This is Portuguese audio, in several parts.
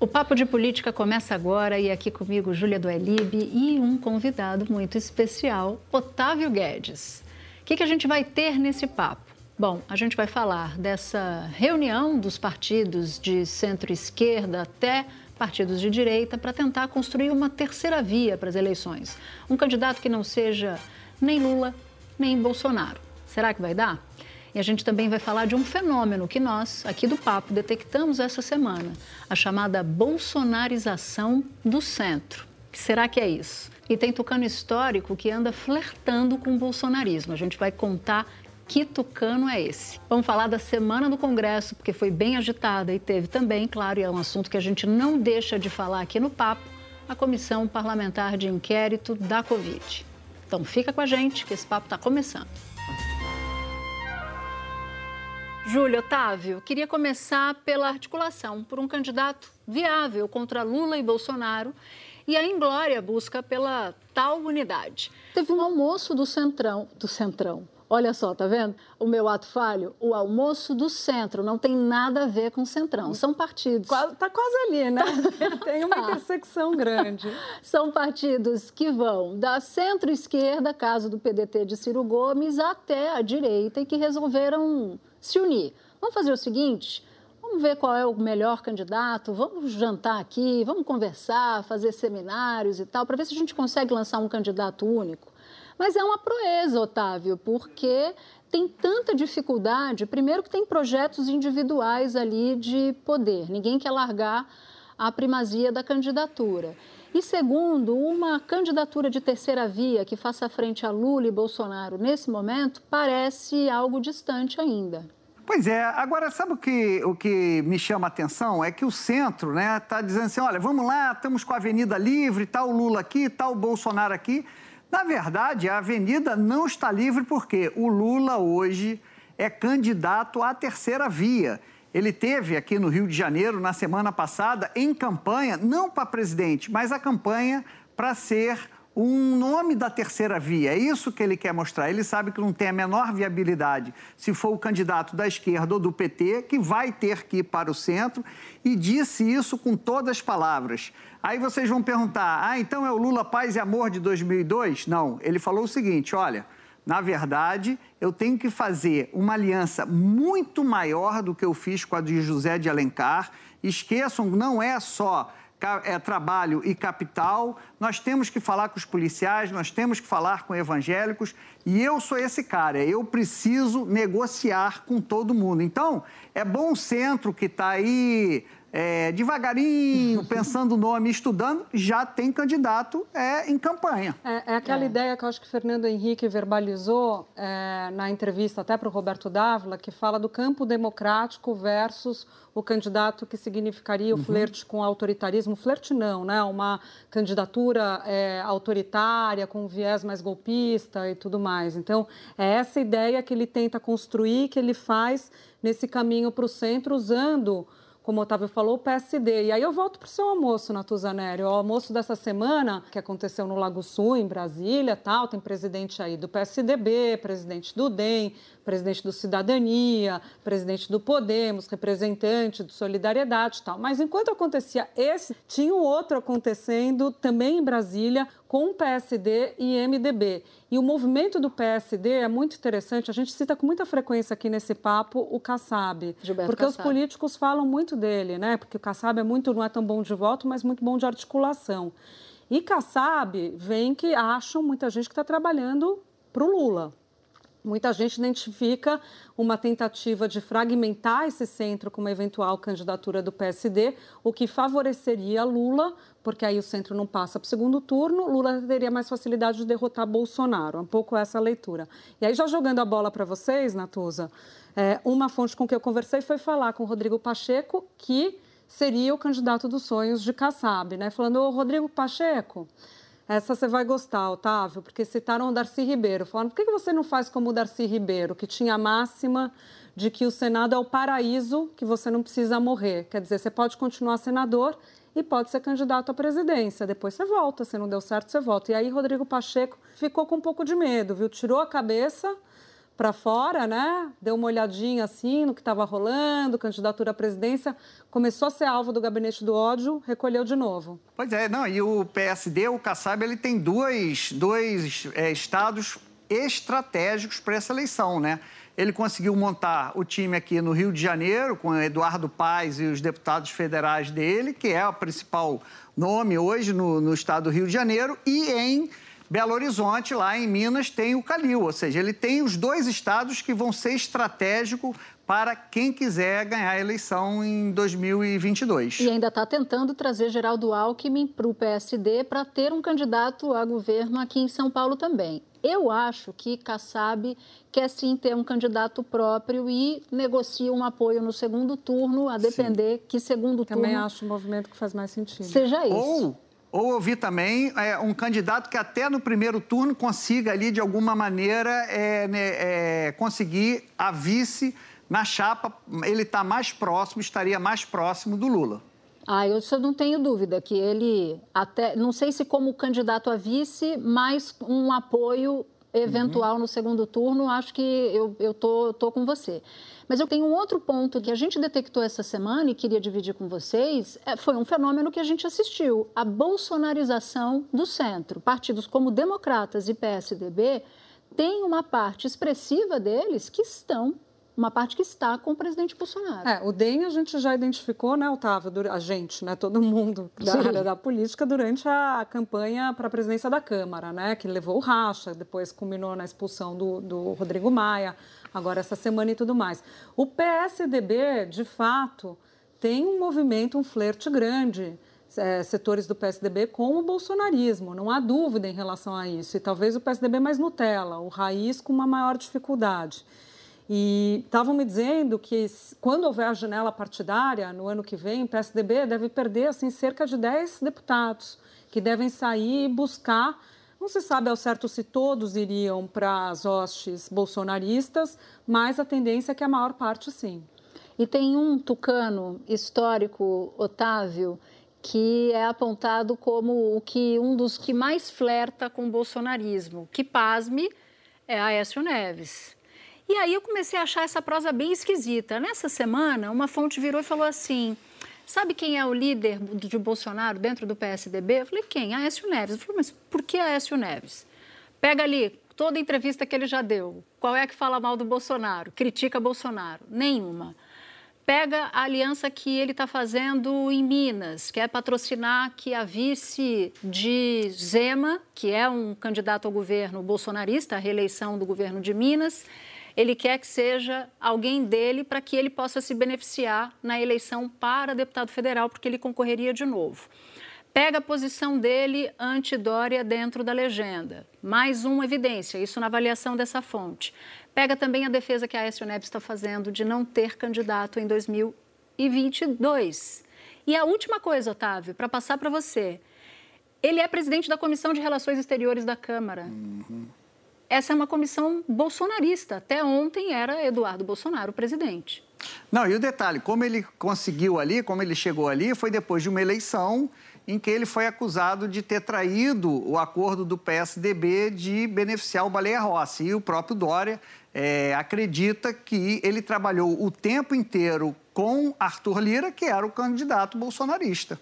O Papo de Política começa agora e aqui comigo Júlia Duelib e um convidado muito especial, Otávio Guedes. O que, que a gente vai ter nesse papo? Bom, a gente vai falar dessa reunião dos partidos de centro-esquerda até partidos de direita para tentar construir uma terceira via para as eleições. Um candidato que não seja nem Lula nem Bolsonaro. Será que vai dar? E a gente também vai falar de um fenômeno que nós, aqui do Papo, detectamos essa semana: a chamada bolsonarização do centro. Que será que é isso? E tem tucano histórico que anda flertando com o bolsonarismo. A gente vai contar que tucano é esse? Vamos falar da semana do Congresso, porque foi bem agitada e teve também, claro, e é um assunto que a gente não deixa de falar aqui no Papo, a Comissão Parlamentar de Inquérito da Covid. Então fica com a gente que esse papo está começando. Júlio Otávio, queria começar pela articulação por um candidato viável contra Lula e Bolsonaro e a Inglória busca pela tal unidade. Teve um almoço do Centrão, do Centrão, Olha só, tá vendo? O meu ato falho, o almoço do centro, não tem nada a ver com o centrão. São partidos. Tá quase ali, né? tem uma intersecção grande. São partidos que vão da centro-esquerda, caso do PDT de Ciro Gomes, até a direita e que resolveram se unir. Vamos fazer o seguinte: vamos ver qual é o melhor candidato, vamos jantar aqui, vamos conversar, fazer seminários e tal, para ver se a gente consegue lançar um candidato único. Mas é uma proeza, Otávio, porque tem tanta dificuldade. Primeiro, que tem projetos individuais ali de poder, ninguém quer largar a primazia da candidatura. E segundo, uma candidatura de terceira via que faça frente a Lula e Bolsonaro nesse momento parece algo distante ainda. Pois é, agora sabe o que, o que me chama a atenção? É que o centro está né, tá dizendo assim: olha, vamos lá, estamos com a Avenida Livre, está o Lula aqui, está o Bolsonaro aqui. Na verdade, a avenida não está livre porque o Lula hoje é candidato à terceira via. Ele teve aqui no Rio de Janeiro na semana passada em campanha, não para presidente, mas a campanha para ser um nome da terceira via. É isso que ele quer mostrar. Ele sabe que não tem a menor viabilidade se for o candidato da esquerda ou do PT, que vai ter que ir para o centro, e disse isso com todas as palavras. Aí vocês vão perguntar: ah, então é o Lula Paz e Amor de 2002? Não, ele falou o seguinte: olha, na verdade, eu tenho que fazer uma aliança muito maior do que eu fiz com a de José de Alencar. Esqueçam, não é só é, trabalho e capital, nós temos que falar com os policiais, nós temos que falar com evangélicos, e eu sou esse cara, eu preciso negociar com todo mundo. Então, é bom centro que está aí é, devagarinho, pensando o nome, estudando, já tem candidato é, em campanha. É, é aquela é. ideia que eu acho que Fernando Henrique verbalizou é, na entrevista até para o Roberto Dávila, que fala do campo democrático versus o candidato que significaria o uhum. flerte com o autoritarismo. Flerte não, né? Uma candidatura é, autoritária, com um viés mais golpista e tudo mais. Então, é essa ideia que ele tenta construir, que ele faz nesse caminho para o centro, usando como o Otávio falou, o PSD. E aí eu volto para o seu almoço, Natuzaneri. O almoço dessa semana, que aconteceu no Lago Sul, em Brasília, tal, tem presidente aí do PSDB, presidente do DEM, presidente do Cidadania, presidente do Podemos, representante do Solidariedade e tal. Mas enquanto acontecia esse, tinha um outro acontecendo também em Brasília com o PSD e MDB. E o movimento do PSD é muito interessante, a gente cita com muita frequência aqui nesse papo o Kassab, Gilberto porque Kassab. os políticos falam muito dele, né? Porque o Kassab é muito, não é tão bom de voto, mas muito bom de articulação. E Kassab vem que acham muita gente que está trabalhando para o Lula, Muita gente identifica uma tentativa de fragmentar esse centro com uma eventual candidatura do PSD, o que favoreceria Lula, porque aí o centro não passa para o segundo turno, Lula teria mais facilidade de derrotar Bolsonaro. É um pouco essa leitura. E aí, já jogando a bola para vocês, Natuza, é, uma fonte com que eu conversei foi falar com o Rodrigo Pacheco, que seria o candidato dos sonhos de Kassab, né? Falando, ô Rodrigo Pacheco, essa você vai gostar, Otávio, porque citaram o Darcy Ribeiro. Falaram, por que você não faz como o Darcy Ribeiro, que tinha a máxima de que o Senado é o paraíso, que você não precisa morrer. Quer dizer, você pode continuar senador e pode ser candidato à presidência. Depois você volta, se não deu certo, você volta. E aí Rodrigo Pacheco ficou com um pouco de medo, viu? Tirou a cabeça para fora, né? Deu uma olhadinha assim no que estava rolando, candidatura à presidência, começou a ser alvo do gabinete do ódio, recolheu de novo. Pois é, não, e o PSD, o Kassab, ele tem dois, dois é, estados estratégicos para essa eleição, né? Ele conseguiu montar o time aqui no Rio de Janeiro, com Eduardo Paes e os deputados federais dele, que é o principal nome hoje no, no estado do Rio de Janeiro, e em Belo Horizonte, lá em Minas, tem o Calil, ou seja, ele tem os dois estados que vão ser estratégicos para quem quiser ganhar a eleição em 2022. E ainda está tentando trazer Geraldo Alckmin para o PSD para ter um candidato a governo aqui em São Paulo também. Eu acho que Kassab quer sim ter um candidato próprio e negocia um apoio no segundo turno, a depender sim. que segundo Também turno. Também acho um movimento que faz mais sentido. Seja isso. Ou, ou eu vi também é, um candidato que até no primeiro turno consiga ali, de alguma maneira, é, né, é, conseguir a vice na chapa. Ele está mais próximo, estaria mais próximo do Lula. Ah, eu só não tenho dúvida que ele até, não sei se como candidato a vice, mas um apoio eventual uhum. no segundo turno, acho que eu, eu tô, tô com você. Mas eu tenho um outro ponto que a gente detectou essa semana e queria dividir com vocês, é, foi um fenômeno que a gente assistiu, a bolsonarização do centro. Partidos como Democratas e PSDB têm uma parte expressiva deles que estão uma parte que está com o presidente Bolsonaro. É, o DEM a gente já identificou, né, Otávio? A gente, né, todo mundo da Sim. área da política durante a campanha para a presidência da Câmara, né, que levou o racha, depois culminou na expulsão do, do Rodrigo Maia, agora essa semana e tudo mais. O PSDB, de fato, tem um movimento, um flerte grande. É, setores do PSDB com o bolsonarismo, não há dúvida em relação a isso. E talvez o PSDB mais Nutella, o raiz com uma maior dificuldade. E estavam me dizendo que quando houver a janela partidária no ano que vem, o PSDB deve perder assim cerca de 10 deputados que devem sair e buscar. Não se sabe ao certo se todos iriam para as hostes bolsonaristas, mas a tendência é que a maior parte sim. E tem um tucano histórico, Otávio, que é apontado como o que um dos que mais flerta com o bolsonarismo. Que pasme é Aécio Neves. E aí eu comecei a achar essa prosa bem esquisita. Nessa semana, uma fonte virou e falou assim: sabe quem é o líder de Bolsonaro dentro do PSDB? Eu falei, quem? Aécio Neves. Eu falei, mas por que Aécio Neves? Pega ali toda a entrevista que ele já deu. Qual é que fala mal do Bolsonaro? Critica Bolsonaro? Nenhuma. Pega a aliança que ele está fazendo em Minas, que é patrocinar que a vice de Zema, que é um candidato ao governo bolsonarista, a reeleição do governo de Minas, ele quer que seja alguém dele para que ele possa se beneficiar na eleição para deputado federal, porque ele concorreria de novo. Pega a posição dele anti-Dória dentro da legenda. Mais uma evidência, isso na avaliação dessa fonte. Pega também a defesa que a Aécio Neves está fazendo de não ter candidato em 2022. E a última coisa, Otávio, para passar para você. Ele é presidente da Comissão de Relações Exteriores da Câmara. Uhum essa é uma comissão bolsonarista. Até ontem era Eduardo Bolsonaro o presidente. Não, e o detalhe, como ele conseguiu ali, como ele chegou ali, foi depois de uma eleição em que ele foi acusado de ter traído o acordo do PSDB de beneficiar o Baleia Rossi. E o próprio Dória é, acredita que ele trabalhou o tempo inteiro com Arthur Lira, que era o candidato bolsonarista.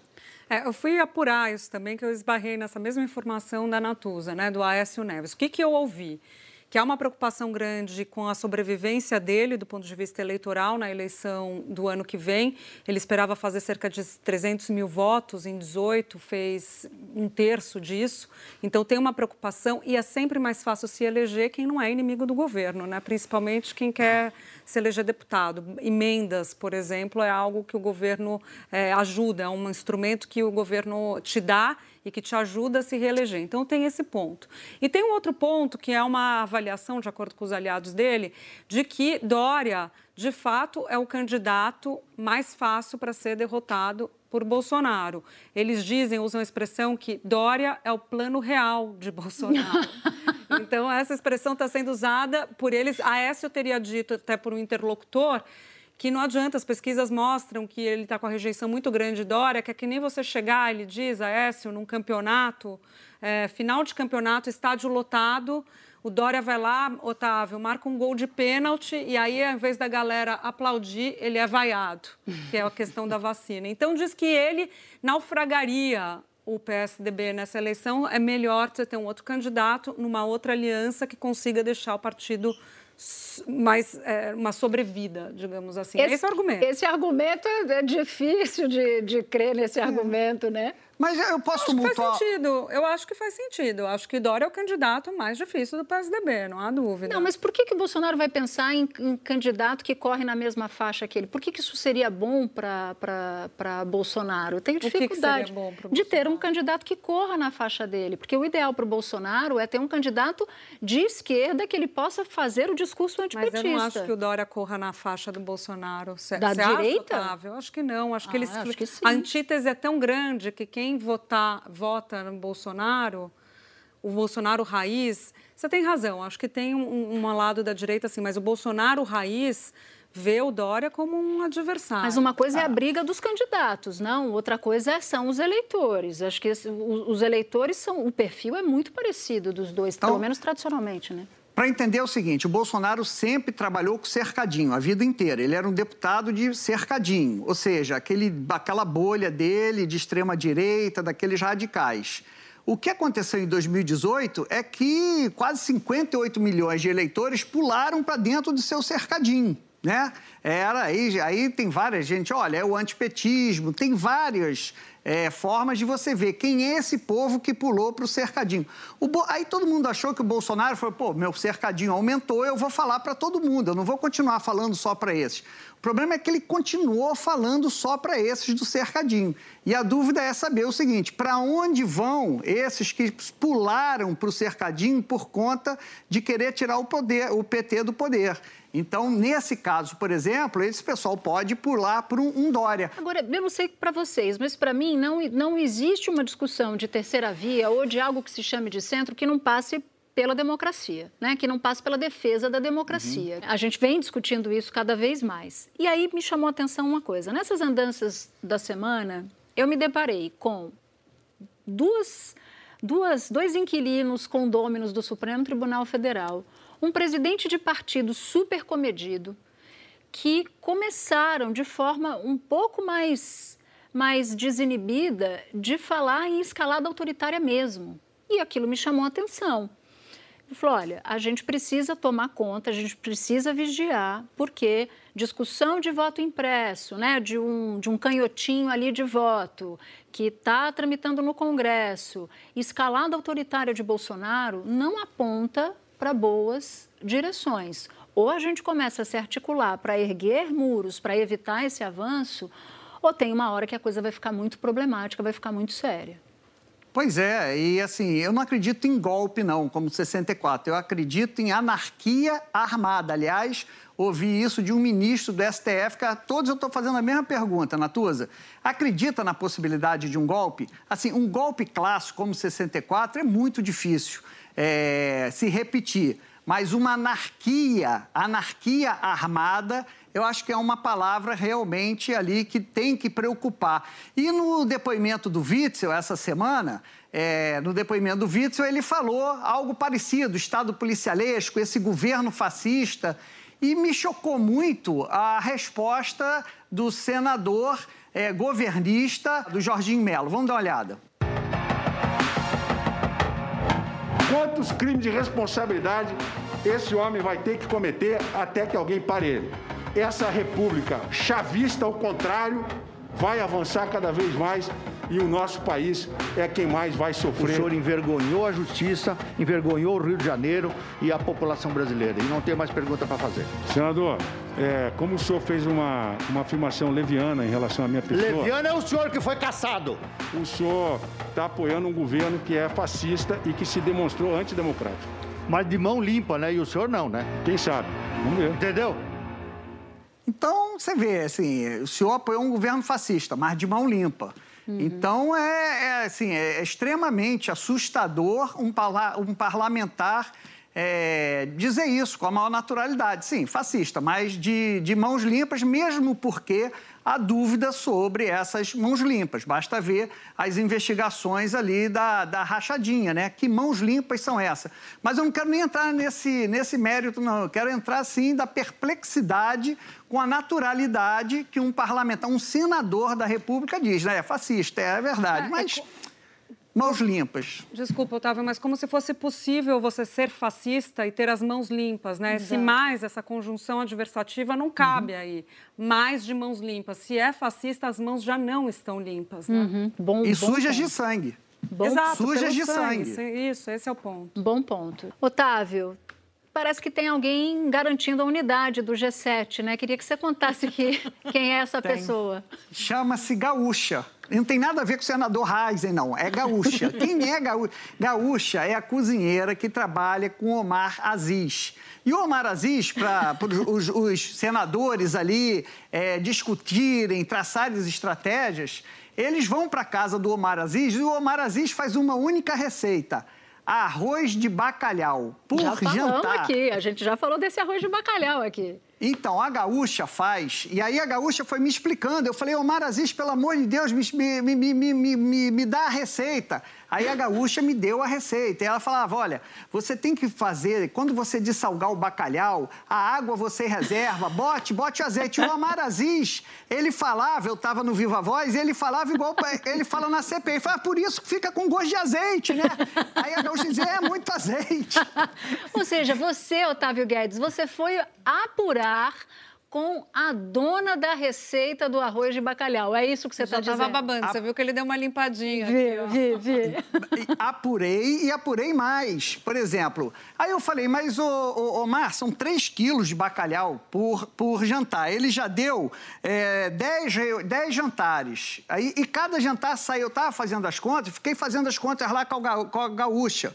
É, eu fui apurar isso também, que eu esbarrei nessa mesma informação da Natuza, né, do Aécio Neves. O que, que eu ouvi? Que há uma preocupação grande com a sobrevivência dele do ponto de vista eleitoral na eleição do ano que vem. Ele esperava fazer cerca de 300 mil votos, em 18 fez um terço disso. Então tem uma preocupação e é sempre mais fácil se eleger quem não é inimigo do governo, né? principalmente quem quer se eleger deputado. Emendas, por exemplo, é algo que o governo é, ajuda, é um instrumento que o governo te dá e que te ajuda a se reeleger. Então tem esse ponto. E tem um outro ponto que é uma avaliação, de acordo com os aliados dele, de que Dória, de fato, é o candidato mais fácil para ser derrotado por Bolsonaro. Eles dizem, usam a expressão que Dória é o plano real de Bolsonaro. então, essa expressão está sendo usada por eles. A Aécio teria dito, até por um interlocutor, que não adianta, as pesquisas mostram que ele está com a rejeição muito grande de Dória, que é que nem você chegar, ele diz, Aécio, num campeonato, é, final de campeonato, estádio lotado, o Dória vai lá, Otávio, marca um gol de pênalti e aí, ao invés da galera aplaudir, ele é vaiado, que é a questão da vacina. Então, diz que ele naufragaria o PSDB nessa eleição. É melhor você ter um outro candidato numa outra aliança que consiga deixar o partido mais é, uma sobrevida, digamos assim. Esse, esse é o argumento. Esse argumento é difícil de, de crer nesse argumento, né? Mas eu posso acho Faz sentido. Eu acho que faz sentido. Eu acho que Dória é o candidato mais difícil do PSDB, não há dúvida. Não, mas por que, que o Bolsonaro vai pensar em, em candidato que corre na mesma faixa que ele? Por que, que isso seria bom para Bolsonaro? Eu tenho dificuldade que que de ter um candidato que corra na faixa dele. Porque o ideal para o Bolsonaro é ter um candidato de esquerda que ele possa fazer o discurso antipetista. Mas eu não acho que o Dória corra na faixa do Bolsonaro. Cê, da direita? Acha, Eu acho que não. Acho ah, que eles. Acho que a antítese é tão grande que quem quem votar, vota no Bolsonaro, o Bolsonaro raiz, você tem razão, acho que tem um, um lado da direita assim, mas o Bolsonaro raiz vê o Dória como um adversário. Mas uma coisa é a briga dos candidatos, não? Outra coisa é, são os eleitores. Acho que os eleitores são. O perfil é muito parecido dos dois, então, pelo menos tradicionalmente, né? Para entender o seguinte, o Bolsonaro sempre trabalhou com cercadinho a vida inteira. Ele era um deputado de cercadinho, ou seja, aquele, aquela bolha dele de extrema direita, daqueles radicais. O que aconteceu em 2018 é que quase 58 milhões de eleitores pularam para dentro do seu cercadinho, né? Era aí, aí tem várias gente, olha, é o antipetismo, tem várias é, formas de você ver quem é esse povo que pulou para o cercadinho. Bo... Aí todo mundo achou que o Bolsonaro falou, pô, meu cercadinho aumentou, eu vou falar para todo mundo, eu não vou continuar falando só para esses. O problema é que ele continuou falando só para esses do cercadinho. E a dúvida é saber o seguinte: para onde vão esses que pularam para o cercadinho por conta de querer tirar o, poder, o PT do poder? Então, nesse caso, por exemplo, esse pessoal pode pular por um, um Dória. Agora, eu não sei para vocês, mas para mim não, não existe uma discussão de terceira via ou de algo que se chame de centro que não passe pela democracia, né? que não passe pela defesa da democracia. Uhum. A gente vem discutindo isso cada vez mais. E aí me chamou a atenção uma coisa. Nessas andanças da semana, eu me deparei com duas, duas, dois inquilinos condôminos do Supremo Tribunal Federal um presidente de partido super comedido, que começaram de forma um pouco mais, mais desinibida de falar em escalada autoritária mesmo. E aquilo me chamou a atenção. Ele falou: olha, a gente precisa tomar conta, a gente precisa vigiar, porque discussão de voto impresso, né, de, um, de um canhotinho ali de voto, que está tramitando no Congresso, escalada autoritária de Bolsonaro, não aponta para boas direções. Ou a gente começa a se articular para erguer muros, para evitar esse avanço, ou tem uma hora que a coisa vai ficar muito problemática, vai ficar muito séria. Pois é, e assim, eu não acredito em golpe, não, como 64. Eu acredito em anarquia armada. Aliás, ouvi isso de um ministro do STF, que a todos eu estou fazendo a mesma pergunta, Natuza. Acredita na possibilidade de um golpe? Assim, um golpe clássico como 64 é muito difícil é, se repetir. Mas uma anarquia, anarquia armada, eu acho que é uma palavra realmente ali que tem que preocupar. E no depoimento do Witzel, essa semana, é, no depoimento do Witzel, ele falou algo parecido, Estado policialesco, esse governo fascista, e me chocou muito a resposta do senador é, governista do Jorginho Melo. Vamos dar uma olhada. Quantos crimes de responsabilidade esse homem vai ter que cometer até que alguém pare ele? Essa república chavista, ao contrário, vai avançar cada vez mais e o nosso país é quem mais vai O sofrer. senhor envergonhou a justiça, envergonhou o Rio de Janeiro e a população brasileira. E não tem mais pergunta para fazer. Senador, é, como o senhor fez uma, uma afirmação leviana em relação à minha pessoa, Leviano é o senhor que foi caçado. o senhor está apoiando um governo que é fascista e que se demonstrou antidemocrático. Mas de mão limpa, né? E o senhor não, né? Quem sabe? Vamos ver. Entendeu? Então, você vê, assim, o senhor apoiou um governo fascista, mas de mão limpa. Então, é, é, assim, é extremamente assustador um, parla- um parlamentar é, dizer isso com a maior naturalidade. Sim, fascista, mas de, de mãos limpas, mesmo porque há dúvida sobre essas mãos limpas. Basta ver as investigações ali da, da rachadinha, né? Que mãos limpas são essas? Mas eu não quero nem entrar nesse, nesse mérito, não. Eu quero entrar, sim, da perplexidade com a naturalidade que um parlamentar, um senador da República diz, né? É fascista, é verdade, É, é mas mãos limpas. Desculpa, Otávio, mas como se fosse possível você ser fascista e ter as mãos limpas, né? Exato. mais, essa conjunção adversativa não cabe Uhum. aí. Mais de mãos limpas. Se é fascista, as mãos já não estão limpas, né? Uhum. Bom, E bom sujas de ponto. sangue. Bom, Exato, sujas de sangue. Isso, Isso, esse é o ponto. bom ponto. Otávio, parece que tem alguém garantindo a unidade do G7, né? Queria que você contasse aqui quem é essa Tem. pessoa. Chama-se gaúcha. Não tem nada a ver com o senador Heisen, não. É gaúcha. Quem é gaúcha? Gaúcha é a cozinheira que trabalha com Omar Aziz. E o Omar Aziz, para os, os senadores ali é, discutirem, traçarem as estratégias, eles vão para a casa do Omar Aziz e o Omar Aziz faz uma única receita. Arroz de bacalhau por já falamos jantar. aqui, a gente já falou desse arroz de bacalhau aqui. Então, a gaúcha faz, e aí a gaúcha foi me explicando. Eu falei, Omar Aziz, pelo amor de Deus, me, me, me, me, me, me dá a receita. Aí a gaúcha me deu a receita. E ela falava: olha, você tem que fazer, quando você dessalgar o bacalhau, a água você reserva, bote, bote azeite. O Omar Aziz, ele falava, eu estava no Viva Voz, ele falava igual ele fala na CPI. Ele fala, "Ah, por isso que fica com gosto de azeite, né? Aí a gaúcha dizia, é muito azeite. Ou seja, você, Otávio Guedes, você foi apurar com a dona da receita do arroz de bacalhau. É isso que você está Já dizendo? tava babando, você viu que ele deu uma limpadinha Vi, aqui, ó. vi, vi. Apurei e apurei mais. Por exemplo, aí eu falei, mas, ô, ô, Omar, são 3 quilos de bacalhau por, por jantar. Ele já deu 10 jantares. Aí, e cada jantar saiu, eu estava fazendo as contas, fiquei fazendo as contas lá com a, com a gaúcha.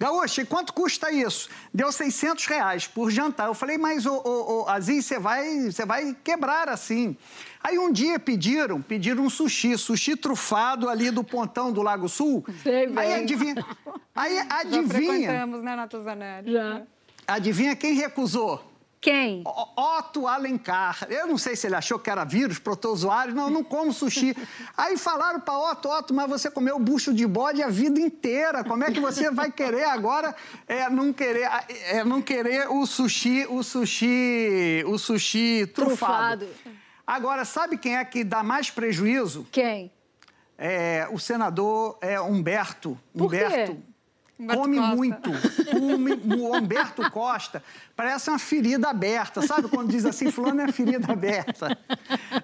Gaúcha, e quanto custa isso? Deu 600 reais por jantar. Eu falei, mas, ô, ô, ô, Aziz, você vai, você vai quebrar assim. Aí um dia pediram, pediram um sushi, sushi trufado ali do pontão do Lago Sul. Sei bem. Aí adivinha, aí Já adivinha, frequentamos, né, Natuzanelli? Já. adivinha quem recusou? Quem? Otto Alencar. Eu não sei se ele achou que era vírus, protozoário. Não, eu não como sushi. Aí falaram para Otto, Otto, mas você comeu bucho de bode a vida inteira. Como é que você vai querer agora é, não querer é, não querer o sushi, o sushi, o sushi trufado. Trufado. Agora, sabe quem é que dá mais prejuízo? Quem? É, o senador é, Humberto. Por quê? Humberto. Come Costa. muito. Come- o Humberto Costa parece uma ferida aberta. Sabe quando diz assim, fulano é ferida aberta?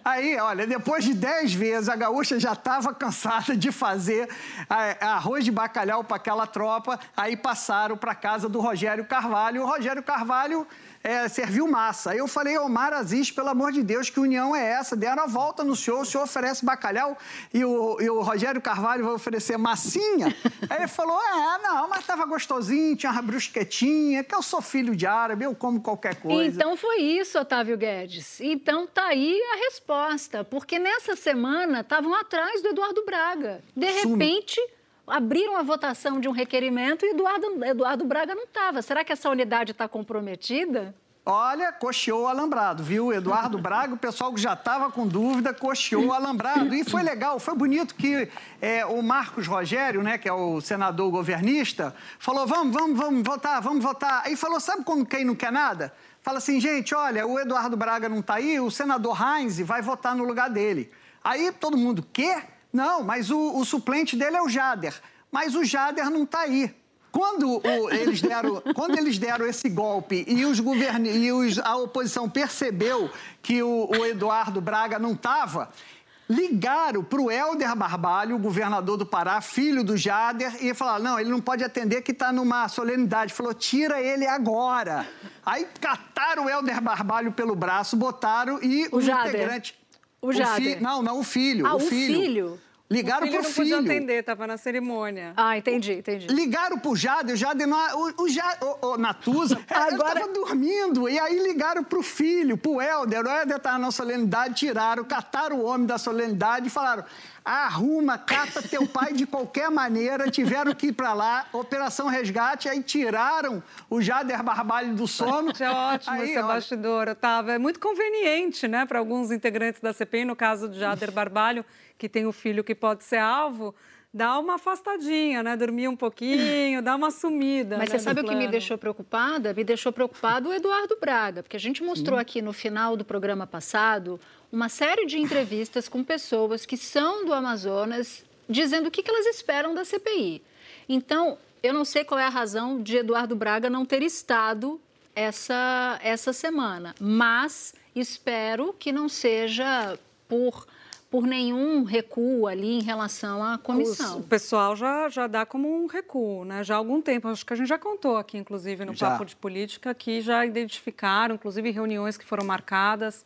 Aí, olha, depois de dez vezes, a gaúcha já estava cansada de fazer ah, arroz de bacalhau para aquela tropa. Aí passaram para casa do Rogério Carvalho. O Rogério Carvalho é, serviu massa. Aí eu falei, Omar Aziz, pelo amor de Deus, que união é essa? Deram a volta no senhor, o senhor oferece bacalhau e o, e o Rogério Carvalho vai oferecer massinha? Aí ele falou, é, não, mas estava gostosinho, tinha uma brusquetinha, que eu sou filho de árabe, eu como qualquer coisa. Então foi isso, Otávio Guedes. Então tá aí a resposta, porque nessa semana estavam atrás do Eduardo Braga. De repente, abriram a votação de um requerimento e Eduardo, Eduardo Braga não estava. Será que essa unidade está comprometida? Olha, cocheou o alambrado, viu? Eduardo Braga, o pessoal que já estava com dúvida, cocheou o alambrado. E foi legal, foi bonito que é, o Marcos Rogério, né, que é o senador governista, falou: vamos, vamos, vamos votar, vamos votar. Aí falou: sabe quando quem não quer nada? Fala assim, gente, olha, o Eduardo Braga não está aí, o senador Heinz vai votar no lugar dele. Aí todo mundo, quê? Não, mas o, o suplente dele é o Jader. Mas o Jader não está aí. Quando, o- eles deram, quando eles deram esse golpe e, os governi, e os- a oposição percebeu que o, o Eduardo Braga não estava, ligaram para o Helder Barbalho, o governador do Pará, filho do Jader, e falaram: não, ele não pode atender que está numa solenidade. Falou: tira ele agora. Aí cataram o Helder Barbalho pelo braço, botaram e o, o integrante. O Jader. fi... Não, não, o filho. Ah, o filho. filho? Ligaram o filho pro não filho. podia atender, estava na cerimônia. Ah, entendi, entendi. Ligaram pro Jader, o Jader não, o, o, Ja- o, o Natuza, agora tava dormindo, e aí ligaram pro filho, pro Helder, o Helder tava na solenidade, tiraram, cataram o homem da solenidade e falaram, arruma, cata teu pai de qualquer maneira, tiveram que ir pra lá, operação resgate, aí tiraram o Jader Barbalho do sono. É ótimo Aí, esse ó, bastidor, Otávio. É muito conveniente, né, para alguns integrantes da CPI, no caso do Jader Barbalho, que tem o filho que pode ser alvo, dá uma afastadinha, né? Dormir um pouquinho, dá uma sumida. Mas né, você sabe o que me deixou preocupada? Me deixou preocupado o Eduardo Braga, porque a gente mostrou aqui no final do programa passado uma série de entrevistas com pessoas que são do Amazonas dizendo o que que elas esperam da CPI. Então, eu não sei qual é a razão de Eduardo Braga não ter estado essa, essa semana, mas espero que não seja por, por nenhum recuo ali em relação à comissão. Os- o pessoal já, já dá como um recuo, né? Já há algum tempo. Acho que a gente já contou aqui, inclusive, no Já. Papo de Política, que já identificaram, inclusive, reuniões que foram marcadas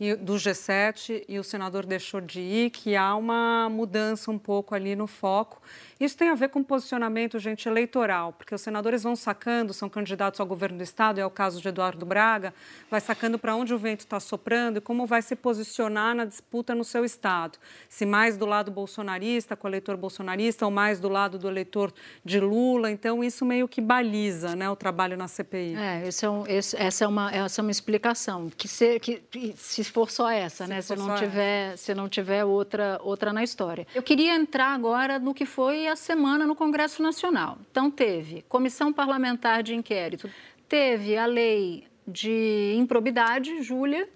e- do G7 e o senador deixou de ir, que há uma mudança um pouco ali no foco. Isso tem a ver com posicionamento, gente, eleitoral, porque os senadores vão sacando, são candidatos ao governo do Estado, é o caso de Eduardo Braga, vai sacando para onde o vento está soprando e como vai se posicionar na disputa no seu Estado. Se mais do lado bolsonarista, com o eleitor bolsonarista, ou mais do lado do eleitor de Lula. Então, isso meio que baliza né, o trabalho na CPI. É, esse é um- esse- essa, é uma, essa é uma explicação. Que se, que, se for só essa, Se né? Se não tiver, se não tiver outra, outra na história. Eu queria entrar agora no que foi a semana no Congresso Nacional. Então, teve comissão parlamentar de inquérito, teve a lei de improbidade, Júlia,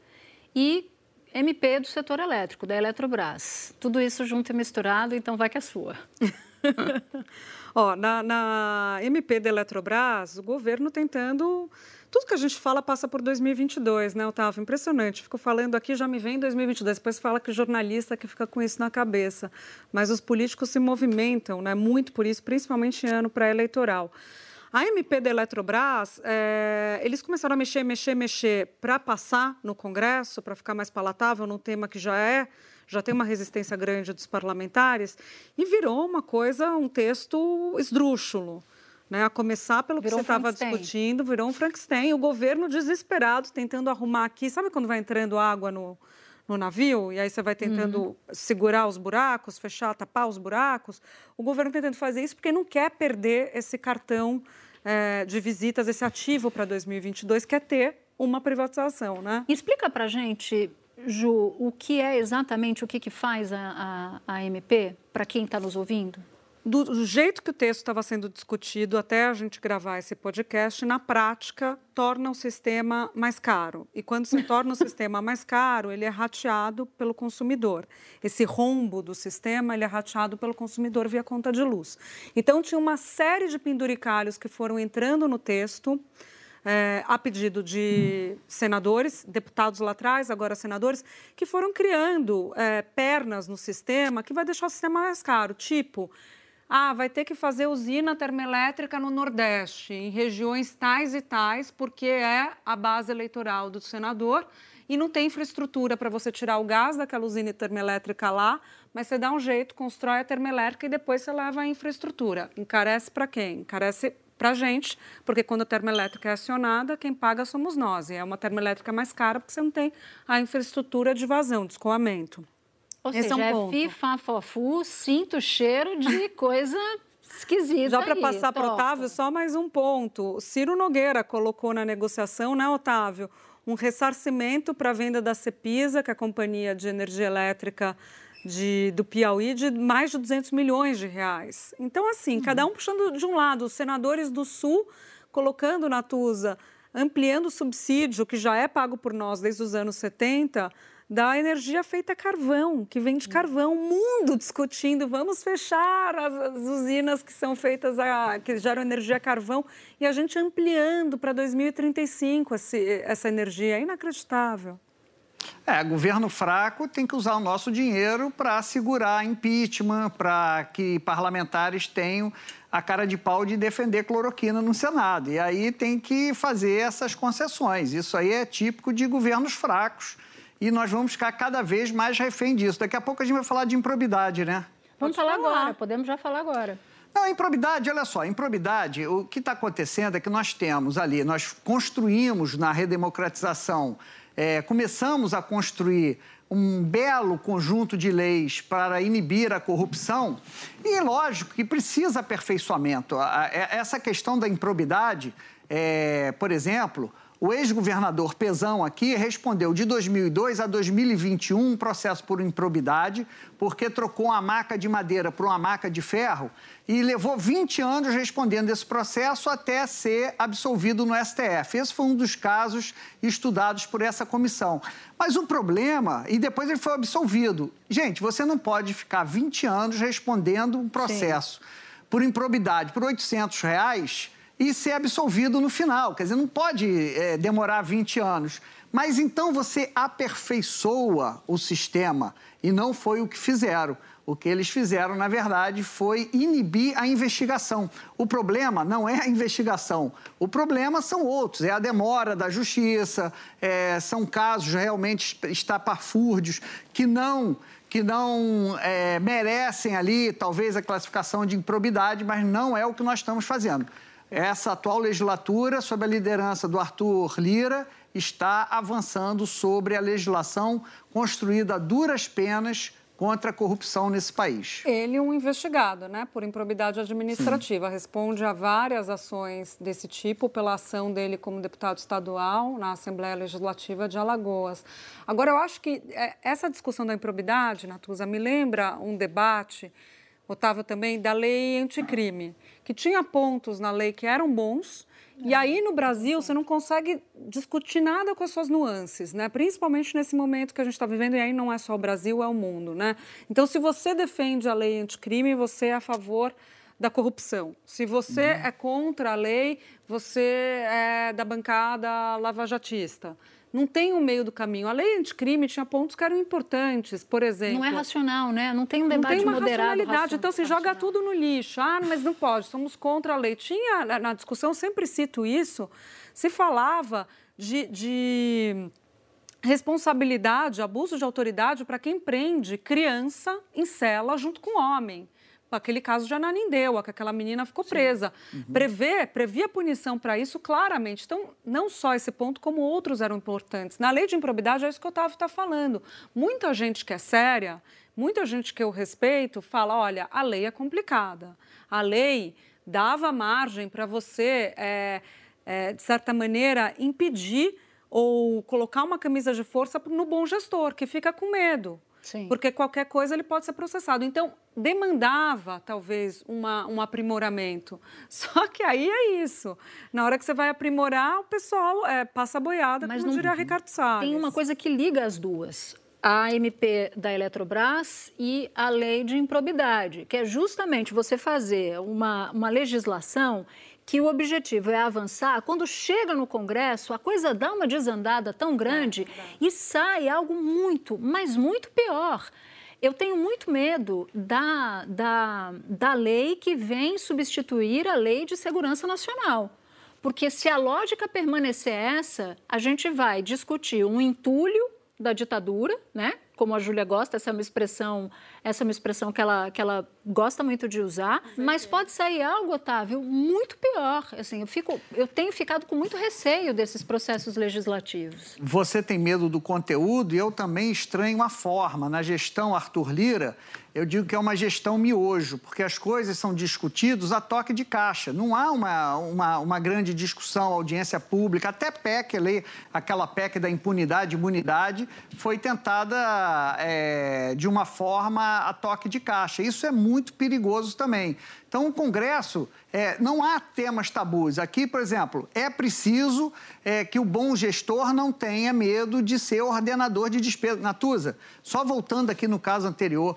e MP do setor elétrico, da Eletrobras. Tudo isso junto e misturado, então vai que é sua. Ó, na, na MP da Eletrobras, o governo tentando. Tudo que a gente fala passa por 2022, né, Otávio? Impressionante. Fico falando aqui, já me vem 2022. Depois fala que jornalista que fica com isso na cabeça. Mas os políticos se movimentam, né, muito por isso, principalmente em ano pré-eleitoral. A MP da Eletrobras, eh, eles começaram a mexer, mexer, mexer para passar no Congresso, para ficar mais palatável num tema que já é, já tem uma resistência grande dos parlamentares, e virou uma coisa, um texto esdrúxulo. Né? A começar pelo Virou que um você estava Frankenstein. discutindo, virou um Frankenstein. O governo desesperado, tentando arrumar aqui. Sabe quando vai entrando água no, no navio? E aí você vai tentando Uhum. segurar os buracos, fechar, tapar os buracos? O governo tentando fazer isso porque não quer perder esse cartão eh, de visitas, esse ativo para 2022, quer ter uma privatização, né? Explica para gente, Ju, o que é exatamente o que, que faz a, a, a MP, para quem está nos ouvindo? Do, do jeito que o texto estava sendo discutido até a gente gravar esse podcast, na prática, torna o sistema mais caro. E quando se torna o sistema mais caro, ele é rateado pelo consumidor. Esse rombo do sistema, ele é rateado pelo consumidor via conta de luz. Então, tinha uma série de penduricalhos que foram entrando no texto, eh, a pedido de senadores, deputados lá atrás, agora senadores, que foram criando eh, pernas no sistema que vai deixar o sistema mais caro. Tipo, ah, vai ter que fazer usina termoelétrica no Nordeste, em regiões tais e tais, porque é a base eleitoral do senador e não tem infraestrutura para você tirar o gás daquela usina termoelétrica lá, mas você dá um jeito, constrói a termoelétrica e depois você leva a infraestrutura. Encarece para quem? Encarece para a gente, porque quando a termoelétrica é acionada, quem paga somos nós. E é uma termoelétrica mais cara porque você não tem a infraestrutura de vazão, de escoamento. Ou Esse seja, é um é ponto. fifa, fofu, sinto o cheiro de coisa esquisita Já para passar para. Otávio, só mais um ponto. O Ciro Nogueira colocou na negociação, né, Otávio, um ressarcimento para a venda da Cepisa, que é a companhia de energia elétrica de, do Piauí, de mais de 200 milhões de reais. Então, assim, cada um puxando de um lado, os senadores do Sul colocando na Tusa, ampliando o subsídio, que já é pago por nós desde os anos 70, da energia feita a carvão, que vem de carvão. O mundo discutindo, vamos fechar as, as usinas que são feitas, a, que geram energia a carvão, e a gente ampliando para 2035 esse, essa energia. É inacreditável. É, governo fraco tem que usar o nosso dinheiro para segurar impeachment, para que parlamentares tenham a cara de pau de defender cloroquina no Senado. E aí tem que fazer essas concessões. Isso aí é típico de governos fracos. E nós vamos ficar cada vez mais refém disso. Daqui a pouco a gente vai falar de improbidade, né? Vamos falar agora, podemos já falar agora. Não, improbidade, olha só, improbidade, o que está acontecendo é que nós temos ali, nós construímos na redemocratização, é, começamos a construir um belo conjunto de leis para inibir a corrupção e, lógico, que precisa aperfeiçoamento. Essa questão da improbidade, é, por exemplo, o ex-governador Pezão aqui respondeu de 2002 a 2021 um processo por improbidade, porque trocou uma maca de madeira por uma maca de ferro e levou 20 anos respondendo esse processo até ser absolvido no STF. Esse foi um dos casos estudados por essa comissão. Mas o problema, e depois ele foi absolvido. Gente, você não pode ficar 20 anos respondendo um processo Sim. por improbidade por 800 reais e ser absolvido no final. Quer dizer, não pode é, demorar 20 anos. Mas então você aperfeiçoa o sistema e não foi o que fizeram. O que eles fizeram, na verdade, foi inibir a investigação. O problema não é a investigação, o problema são outros: é a demora da justiça, é, são casos realmente estapafúrdios que não que não é, merecem ali, talvez, a classificação de improbidade, mas não é o que nós estamos fazendo. Essa atual legislatura, sob a liderança do Arthur Lira, está avançando sobre a legislação construída a duras penas contra a corrupção nesse país. Ele, um investigado, né, por improbidade administrativa, Sim. responde a várias ações desse tipo pela ação dele como deputado estadual na Assembleia Legislativa de Alagoas. Agora, eu acho que é, essa discussão da improbidade, Natuza, me lembra um debate, Otávio, também, da lei anticrime que tinha pontos na lei que eram bons, e aí no Brasil você não consegue discutir nada com as suas nuances, né? Principalmente nesse momento que a gente está vivendo, e aí não é só o Brasil, é o mundo, né? Então, se você defende a lei anticrime, você é a favor da corrupção. Se você uhum. é contra a lei, você é da bancada lavajatista não tem um meio do caminho. A lei anticrime tinha pontos que eram importantes, por exemplo. Não é racional, né? Não tem um debate moderado. Não tem uma moderado, racionalidade. Então se joga tudo no lixo. Ah, mas não pode, somos contra a lei. Tinha, na discussão, sempre cito isso, se falava de, de responsabilidade, abuso de autoridade para quem prende criança em cela junto com homem aquele caso de Ananindeua, que aquela menina ficou Sim. presa. Uhum. Prever, previa punição para isso claramente. Então, não só esse ponto, como outros eram importantes. Na lei de improbidade, é isso que o Otávio está falando. Muita gente que é séria, muita gente que eu respeito, fala: olha, a lei é complicada. A lei dava margem para você, é, é, de certa maneira, impedir ou colocar uma camisa de força no bom gestor, que fica com medo. Sim. Porque qualquer coisa ele pode ser processado. Então, demandava, talvez, uma, um aprimoramento. Só que aí é isso. Na hora que você vai aprimorar, o pessoal é, passa a boiada, Mas como não, diria Ricardo Salles. Tem uma coisa que liga as duas. A MP da Eletrobras e a lei de improbidade, que é justamente você fazer uma, uma legislação que o objetivo é avançar, quando chega no Congresso, a coisa dá uma desandada tão grande é, e sai algo muito, mas muito pior. Eu tenho muito medo da, da, da lei que vem substituir a lei de segurança nacional. Porque se a lógica permanecer essa, a gente vai discutir um entulho da ditadura, né? Como a Júlia gosta, essa é uma expressão essa é uma expressão que ela, que ela gosta muito de usar, mas pode sair algo, Otávio, muito pior. Assim, eu, fico, eu tenho ficado com muito receio desses processos legislativos. Você tem medo do conteúdo e eu também estranho a forma. Na gestão Arthur Lira, eu digo que é uma gestão miojo, porque as coisas são discutidas a toque de caixa. Não há uma, uma, uma grande discussão, audiência pública. Até PEC, lei, aquela PEC da impunidade, imunidade, foi tentada é, de uma forma a, toque de caixa. Isso é muito perigoso também. Então, o Congresso, é, não há temas tabus. Aqui, por exemplo, é preciso é, que o bom gestor não tenha medo de ser ordenador de despesa. Natuza, só voltando aqui no caso anterior,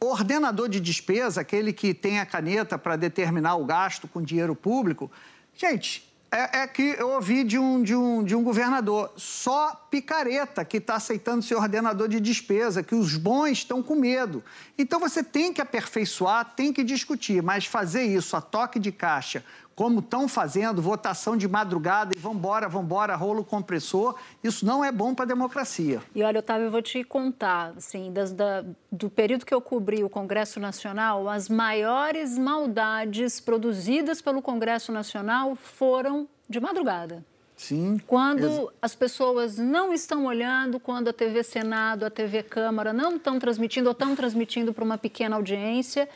ordenador de despesa, aquele que tem a caneta para determinar o gasto com dinheiro público, gente, é, é, que eu ouvi de um, de, um, de um governador, só picareta que está aceitando ser ordenador de despesa, que os bons estão com medo. Então você tem que aperfeiçoar, tem que discutir, mas fazer isso a toque de caixa, como estão fazendo, votação de madrugada e vambora, vambora, rolo compressor, isso não é bom para a democracia. E olha, Otávio, eu vou te contar, assim, das, da, do período que eu cobri o Congresso Nacional, as maiores maldades produzidas pelo Congresso Nacional foram de madrugada. Sim. Quando as pessoas não estão olhando, quando a TV Senado, a TV Câmara não estão transmitindo ou estão transmitindo para uma pequena audiência.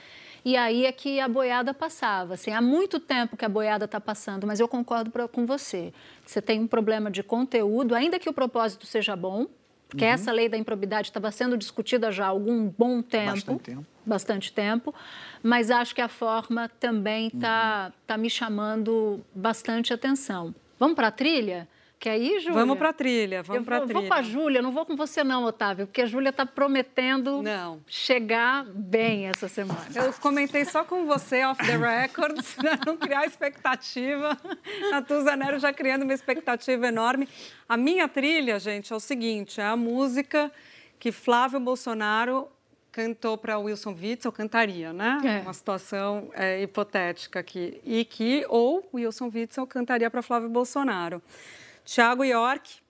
E aí é que a boiada passava. Assim, há muito tempo que a boiada está passando, mas eu concordo pra, com você. Você tem um problema de conteúdo, ainda que o propósito seja bom, porque uhum. essa lei da improbidade estava sendo discutida já há algum bom tempo. Bastante tempo. Bastante tempo. Mas acho que a forma também está uhum. tá me chamando bastante atenção. Vamos para a trilha? Quer ir, Júlia? Vamos para a trilha, vamos para a trilha. Vou com a Júlia, não vou com você não, Otávio, porque a Júlia está prometendo não. chegar bem essa semana. Eu comentei só com você, off the records, para não criar expectativa. A Tusa Nero já criando uma expectativa enorme. A minha trilha, gente, é o seguinte, é a música que Flávio Bolsonaro cantou para Wilson Witzel, cantaria, né? É. Uma situação é, hipotética aqui. E que ou Wilson Witzel cantaria para Flávio Bolsonaro. Tiago York,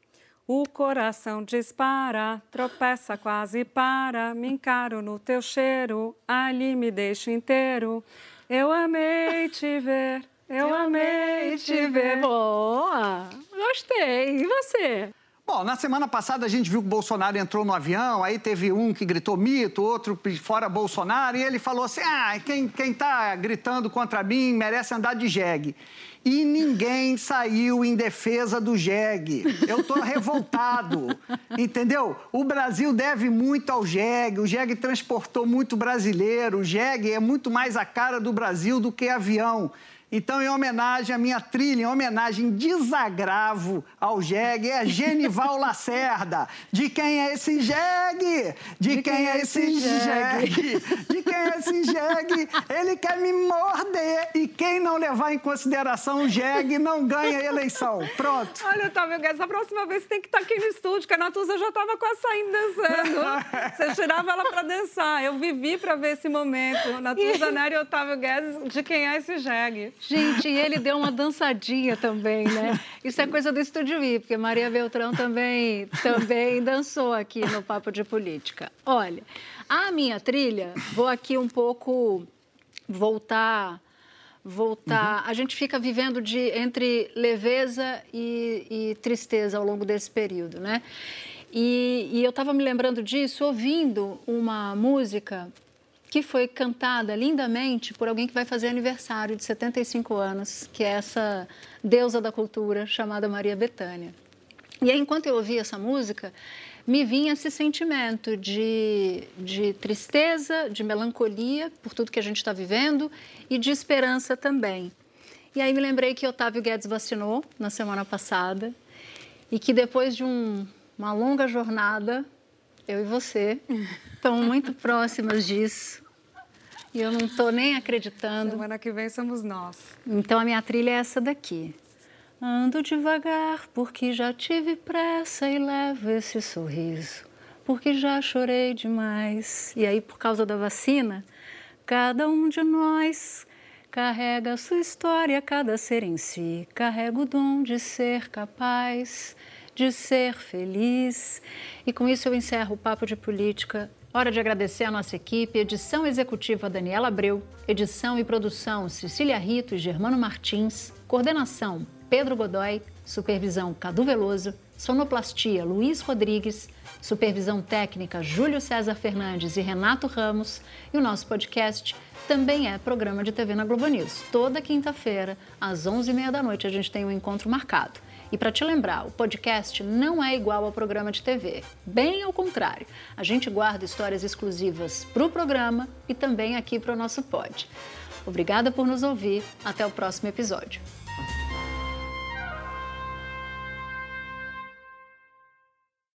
o coração dispara, tropeça quase para, me encaro no teu cheiro, ali me deixo inteiro. Eu amei te ver, eu, eu amei te ver. Boa! Gostei. E você? Bom, na semana passada a gente viu que o Bolsonaro entrou no avião, aí teve um que gritou mito, outro fora Bolsonaro, e ele falou assim: ah, quem, quem tá gritando contra mim merece andar de jegue. E ninguém saiu em defesa do jegue. Eu tô revoltado, entendeu? O Brasil deve muito ao jegue, o jegue transportou muito brasileiro, o jegue é muito mais a cara do Brasil do que avião. Então, em homenagem à minha trilha, em homenagem desagravo ao jegue, é Genival Lacerda. De quem é esse jegue? De, De quem, quem, é, é esse jegue? De quem é esse jegue? Ele quer me morder. E quem não levar em consideração o jegue não ganha a eleição. Pronto. Olha, Otávio Guedes, a próxima vez você tem que estar aqui no estúdio, que a Natuza já estava quase saindo dançando. Você tirava ela para dançar. Eu vivi para ver esse momento. Natuza Nery e Otávio Guedes, de quem é esse jegue? Gente, ele deu uma dançadinha também, né? Isso é coisa do Estúdio I, porque Maria Beltrão também, também dançou aqui no Papo de Política. Olha, a minha trilha, vou aqui um pouco voltar voltar. Uhum. A gente fica vivendo de entre leveza e, e tristeza ao longo desse período, né? E, e eu estava me lembrando disso ouvindo uma música que foi cantada lindamente por alguém que vai fazer aniversário de 75 anos, que é essa deusa da cultura chamada Maria Bethânia. E aí, enquanto eu ouvia essa música, me vinha esse sentimento de, de tristeza, de melancolia por tudo que a gente está vivendo e de esperança também. E aí me lembrei que Otávio Guedes vacinou na semana passada e que depois de um, uma longa jornada, eu e você estão muito próximas disso. E eu não estou nem acreditando. Semana que vem somos nós. Então a minha trilha é essa daqui. Ando devagar porque já tive pressa e levo esse sorriso, porque já chorei demais. E aí, por causa da vacina, cada um de nós carrega a sua história, cada ser em si, carrega o dom de ser capaz, de ser feliz. E com isso eu encerro o Papo de Política Hora de agradecer a nossa equipe, edição executiva Daniela Abreu, edição e produção Cecília Rito e Germano Martins, coordenação Pedro Godoy, supervisão Cadu Veloso, sonoplastia Luiz Rodrigues, supervisão técnica Júlio César Fernandes e Renato Ramos e o nosso podcast também é programa de TV na Globo News. Toda quinta-feira, às 11h30 da noite, a gente tem um encontro marcado. E para te lembrar, o podcast não é igual ao programa de TV. Bem ao contrário, a gente guarda histórias exclusivas para o programa e também aqui para o nosso pod. Obrigada por nos ouvir. Até o próximo episódio.